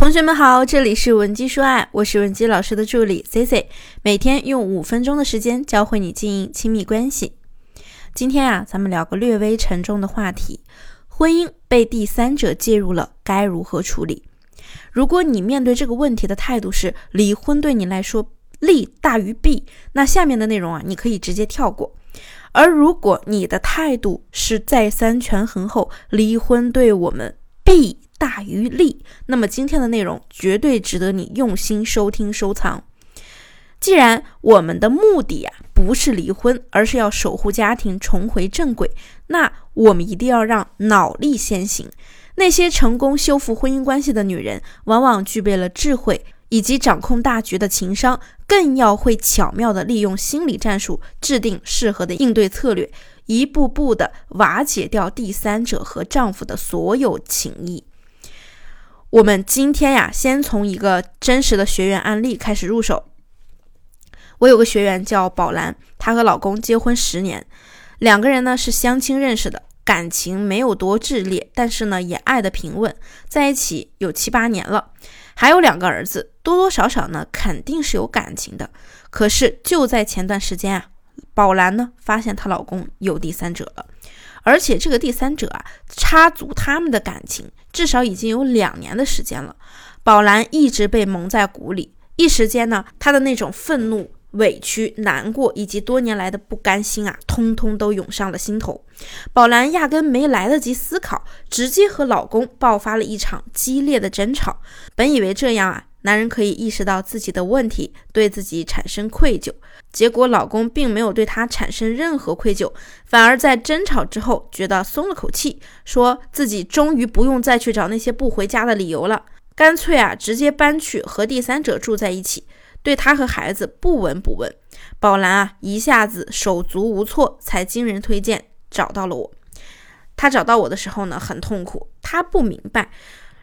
同学们好，这里是文姬说爱，我是文姬老师的助理 C C，每天用五分钟的时间教会你经营亲密关系。今天啊，咱们聊个略微沉重的话题：婚姻被第三者介入了，该如何处理？如果你面对这个问题的态度是离婚对你来说利大于弊，那下面的内容啊，你可以直接跳过。而如果你的态度是再三权衡后，离婚对我们弊大于利，那么今天的内容绝对值得你用心收听收藏。既然我们的目的呀不是离婚，而是要守护家庭重回正轨，那我们一定要让脑力先行。那些成功修复婚姻关系的女人，往往具备了智慧。以及掌控大局的情商，更要会巧妙地利用心理战术，制定适合的应对策略，一步步地瓦解掉第三者和丈夫的所有情谊。我们今天呀，先从一个真实的学员案例开始入手。我有个学员叫宝兰，她和老公结婚十年，两个人呢是相亲认识的，感情没有多炽烈，但是呢也爱得平稳，在一起有七八年了。还有两个儿子，多多少少呢，肯定是有感情的。可是就在前段时间啊，宝兰呢发现她老公有第三者了，而且这个第三者啊插足他们的感情，至少已经有两年的时间了。宝兰一直被蒙在鼓里，一时间呢，她的那种愤怒。委屈、难过以及多年来的不甘心啊，通通都涌上了心头。宝兰压根没来得及思考，直接和老公爆发了一场激烈的争吵。本以为这样啊，男人可以意识到自己的问题，对自己产生愧疚。结果老公并没有对他产生任何愧疚，反而在争吵之后觉得松了口气，说自己终于不用再去找那些不回家的理由了，干脆啊，直接搬去和第三者住在一起。对他和孩子不闻不问，宝兰啊一下子手足无措，才经人推荐找到了我。她找到我的时候呢，很痛苦，她不明白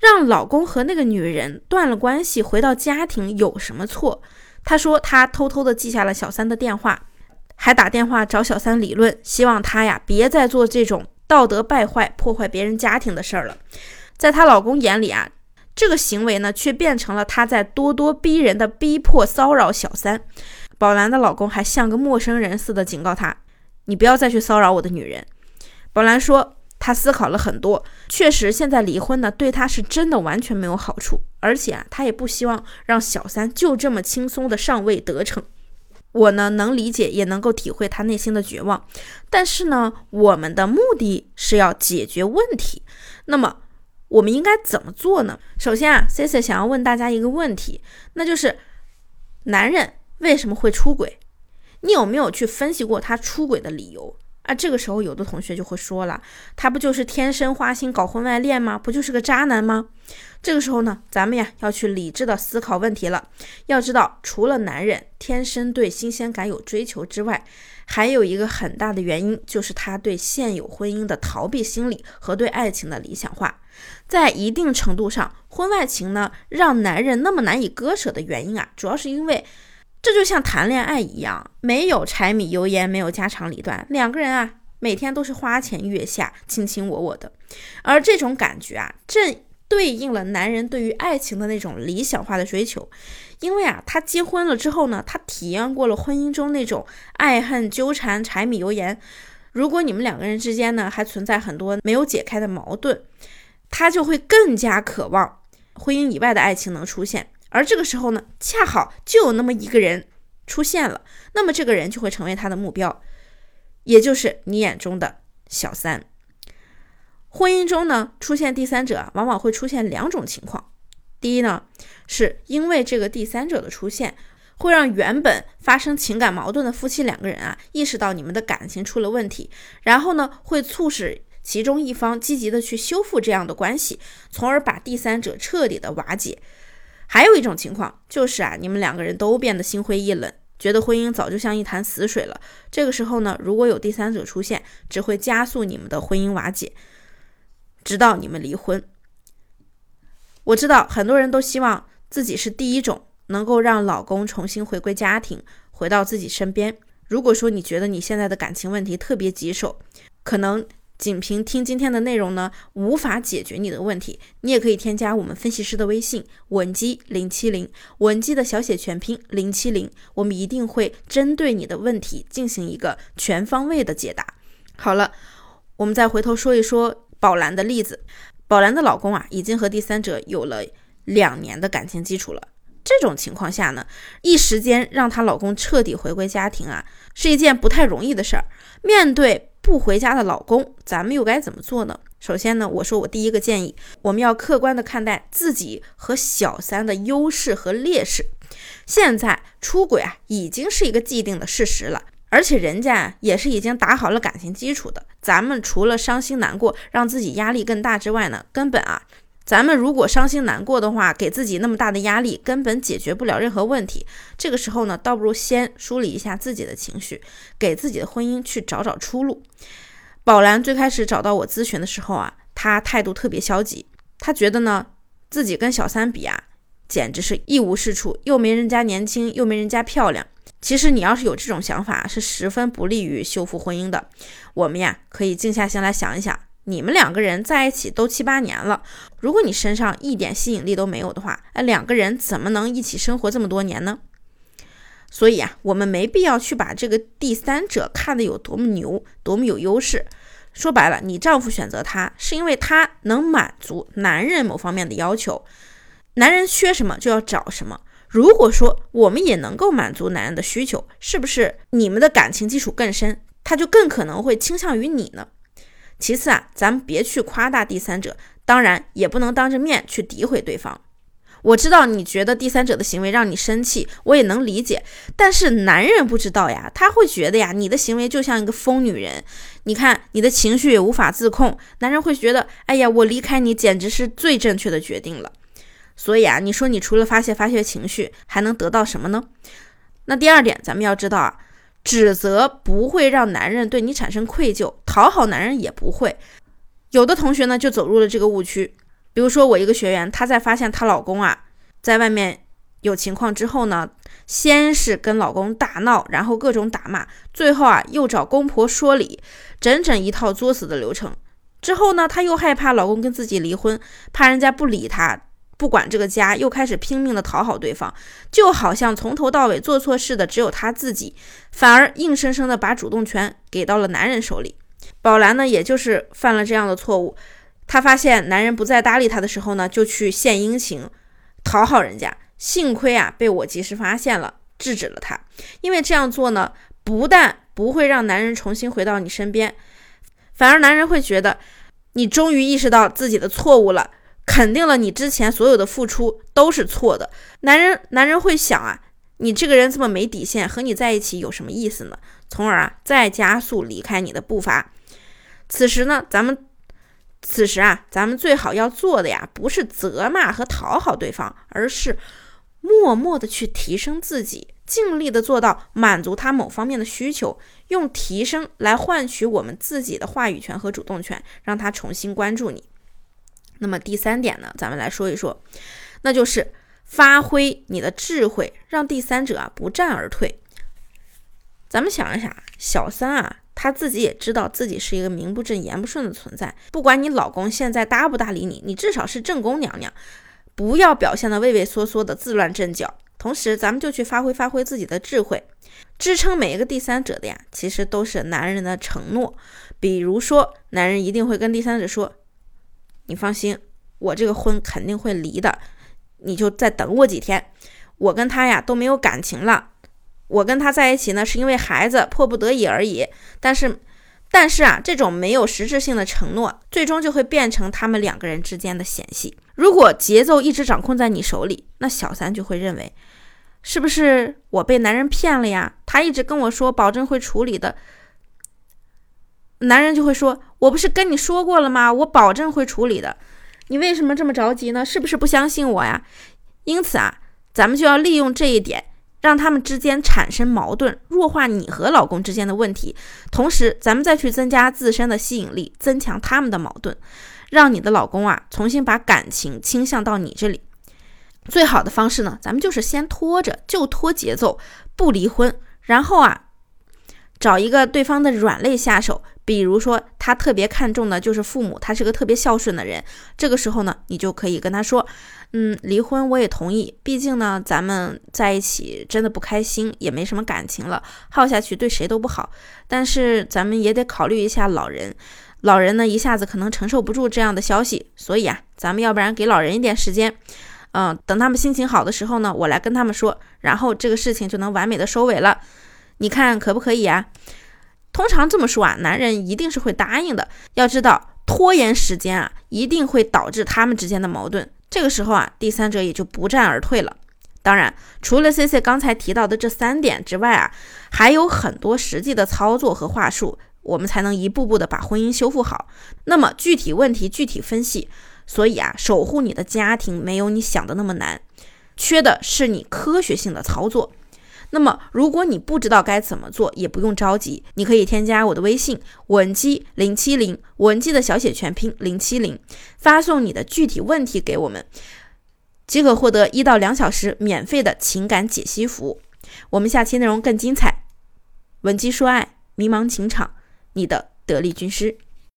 让老公和那个女人断了关系，回到家庭有什么错。她说她偷偷的记下了小三的电话，还打电话找小三理论，希望他呀别再做这种道德败坏、破坏别人家庭的事儿了。在她老公眼里啊。这个行为呢，却变成了他在咄咄逼人的逼迫骚扰小三。宝兰的老公还像个陌生人似的警告她：“你不要再去骚扰我的女人。”宝兰说：“他思考了很多，确实现在离婚呢，对他是真的完全没有好处，而且啊，他也不希望让小三就这么轻松的上位得逞。我呢，能理解，也能够体会他内心的绝望。但是呢，我们的目的是要解决问题，那么。”我们应该怎么做呢？首先啊，C C 想要问大家一个问题，那就是男人为什么会出轨？你有没有去分析过他出轨的理由啊？这个时候，有的同学就会说了，他不就是天生花心搞婚外恋吗？不就是个渣男吗？这个时候呢，咱们呀要去理智的思考问题了。要知道，除了男人天生对新鲜感有追求之外，还有一个很大的原因，就是他对现有婚姻的逃避心理和对爱情的理想化。在一定程度上，婚外情呢让男人那么难以割舍的原因啊，主要是因为这就像谈恋爱一样，没有柴米油盐，没有家长里短，两个人啊每天都是花前月下，卿卿我我的，而这种感觉啊，正对应了男人对于爱情的那种理想化的追求。因为啊，他结婚了之后呢，他体验过了婚姻中那种爱恨纠缠、柴米油盐。如果你们两个人之间呢还存在很多没有解开的矛盾，他就会更加渴望婚姻以外的爱情能出现。而这个时候呢，恰好就有那么一个人出现了，那么这个人就会成为他的目标，也就是你眼中的小三。婚姻中呢，出现第三者，往往会出现两种情况。第一呢，是因为这个第三者的出现，会让原本发生情感矛盾的夫妻两个人啊，意识到你们的感情出了问题，然后呢，会促使其中一方积极的去修复这样的关系，从而把第三者彻底的瓦解。还有一种情况就是啊，你们两个人都变得心灰意冷，觉得婚姻早就像一潭死水了。这个时候呢，如果有第三者出现，只会加速你们的婚姻瓦解，直到你们离婚。我知道很多人都希望自己是第一种能够让老公重新回归家庭，回到自己身边。如果说你觉得你现在的感情问题特别棘手，可能仅凭听今天的内容呢，无法解决你的问题，你也可以添加我们分析师的微信文姬零七零，文姬的小写全拼零七零，我们一定会针对你的问题进行一个全方位的解答。好了，我们再回头说一说宝兰的例子，宝兰的老公啊，已经和第三者有了两年的感情基础了。这种情况下呢，一时间让她老公彻底回归家庭啊，是一件不太容易的事儿。面对不回家的老公，咱们又该怎么做呢？首先呢，我说我第一个建议，我们要客观的看待自己和小三的优势和劣势。现在出轨啊，已经是一个既定的事实了，而且人家也是已经打好了感情基础的。咱们除了伤心难过，让自己压力更大之外呢，根本啊，咱们如果伤心难过的话，给自己那么大的压力，根本解决不了任何问题。这个时候呢，倒不如先梳理一下自己的情绪，给自己的婚姻去找找出路。宝兰最开始找到我咨询的时候啊，她态度特别消极，她觉得呢自己跟小三比啊，简直是一无是处，又没人家年轻，又没人家漂亮。其实你要是有这种想法，是十分不利于修复婚姻的。我们呀，可以静下心来想一想，你们两个人在一起都七八年了，如果你身上一点吸引力都没有的话，哎，两个人怎么能一起生活这么多年呢？所以啊，我们没必要去把这个第三者看得有多么牛，多么有优势。说白了，你丈夫选择他是因为他能满足男人某方面的要求，男人缺什么就要找什么。如果说我们也能够满足男人的需求，是不是你们的感情基础更深，他就更可能会倾向于你呢？其次啊，咱们别去夸大第三者，当然也不能当着面去诋毁对方。我知道你觉得第三者的行为让你生气，我也能理解。但是男人不知道呀，他会觉得呀，你的行为就像一个疯女人。你看你的情绪也无法自控，男人会觉得，哎呀，我离开你简直是最正确的决定了。所以啊，你说你除了发泄发泄情绪，还能得到什么呢？那第二点，咱们要知道啊，指责不会让男人对你产生愧疚，讨好男人也不会。有的同学呢，就走入了这个误区。比如说，我一个学员，她在发现她老公啊在外面有情况之后呢，先是跟老公大闹，然后各种打骂，最后啊又找公婆说理，整整一套作死的流程。之后呢，她又害怕老公跟自己离婚，怕人家不理她，不管这个家，又开始拼命的讨好对方，就好像从头到尾做错事的只有他自己，反而硬生生的把主动权给到了男人手里。宝兰呢，也就是犯了这样的错误。她发现男人不再搭理她的时候呢，就去献殷勤，讨好人家。幸亏啊，被我及时发现了，制止了他。因为这样做呢，不但不会让男人重新回到你身边，反而男人会觉得你终于意识到自己的错误了，肯定了你之前所有的付出都是错的。男人，男人会想啊，你这个人这么没底线，和你在一起有什么意思呢？从而啊，再加速离开你的步伐。此时呢，咱们。此时啊，咱们最好要做的呀，不是责骂和讨好对方，而是默默的去提升自己，尽力的做到满足他某方面的需求，用提升来换取我们自己的话语权和主动权，让他重新关注你。那么第三点呢，咱们来说一说，那就是发挥你的智慧，让第三者啊不战而退。咱们想一想，小三啊。她自己也知道自己是一个名不正言不顺的存在，不管你老公现在搭不搭理你，你至少是正宫娘娘，不要表现的畏畏缩缩的自乱阵脚。同时，咱们就去发挥发挥自己的智慧，支撑每一个第三者的呀，其实都是男人的承诺。比如说，男人一定会跟第三者说：“你放心，我这个婚肯定会离的，你就再等我几天，我跟他呀都没有感情了。”我跟他在一起呢，是因为孩子迫不得已而已。但是，但是啊，这种没有实质性的承诺，最终就会变成他们两个人之间的嫌隙。如果节奏一直掌控在你手里，那小三就会认为，是不是我被男人骗了呀？他一直跟我说保证会处理的，男人就会说，我不是跟你说过了吗？我保证会处理的，你为什么这么着急呢？是不是不相信我呀？因此啊，咱们就要利用这一点。让他们之间产生矛盾，弱化你和老公之间的问题，同时咱们再去增加自身的吸引力，增强他们的矛盾，让你的老公啊重新把感情倾向到你这里。最好的方式呢，咱们就是先拖着，就拖节奏，不离婚，然后啊找一个对方的软肋下手，比如说他特别看重的就是父母，他是个特别孝顺的人。这个时候呢，你就可以跟他说，嗯，离婚我也同意，毕竟呢，咱们在一起真的不开心，也没什么感情了，耗下去对谁都不好。但是咱们也得考虑一下老人。老人呢，一下子可能承受不住这样的消息，所以啊，咱们要不然给老人一点时间，嗯，等他们心情好的时候呢，我来跟他们说，然后这个事情就能完美的收尾了。你看可不可以啊？通常这么说啊，男人一定是会答应的。要知道，拖延时间啊，一定会导致他们之间的矛盾。这个时候啊，第三者也就不战而退了。当然，除了 C C 刚才提到的这三点之外啊，还有很多实际的操作和话术。我们才能一步步的把婚姻修复好。那么具体问题具体分析。所以啊，守护你的家庭没有你想的那么难，缺的是你科学性的操作。那么如果你不知道该怎么做，也不用着急，你可以添加我的微信文姬零七零，文姬的小写全拼零七零，发送你的具体问题给我们，即可获得一到两小时免费的情感解析服务。我们下期内容更精彩，文姬说爱，迷茫情场。你的得力军师。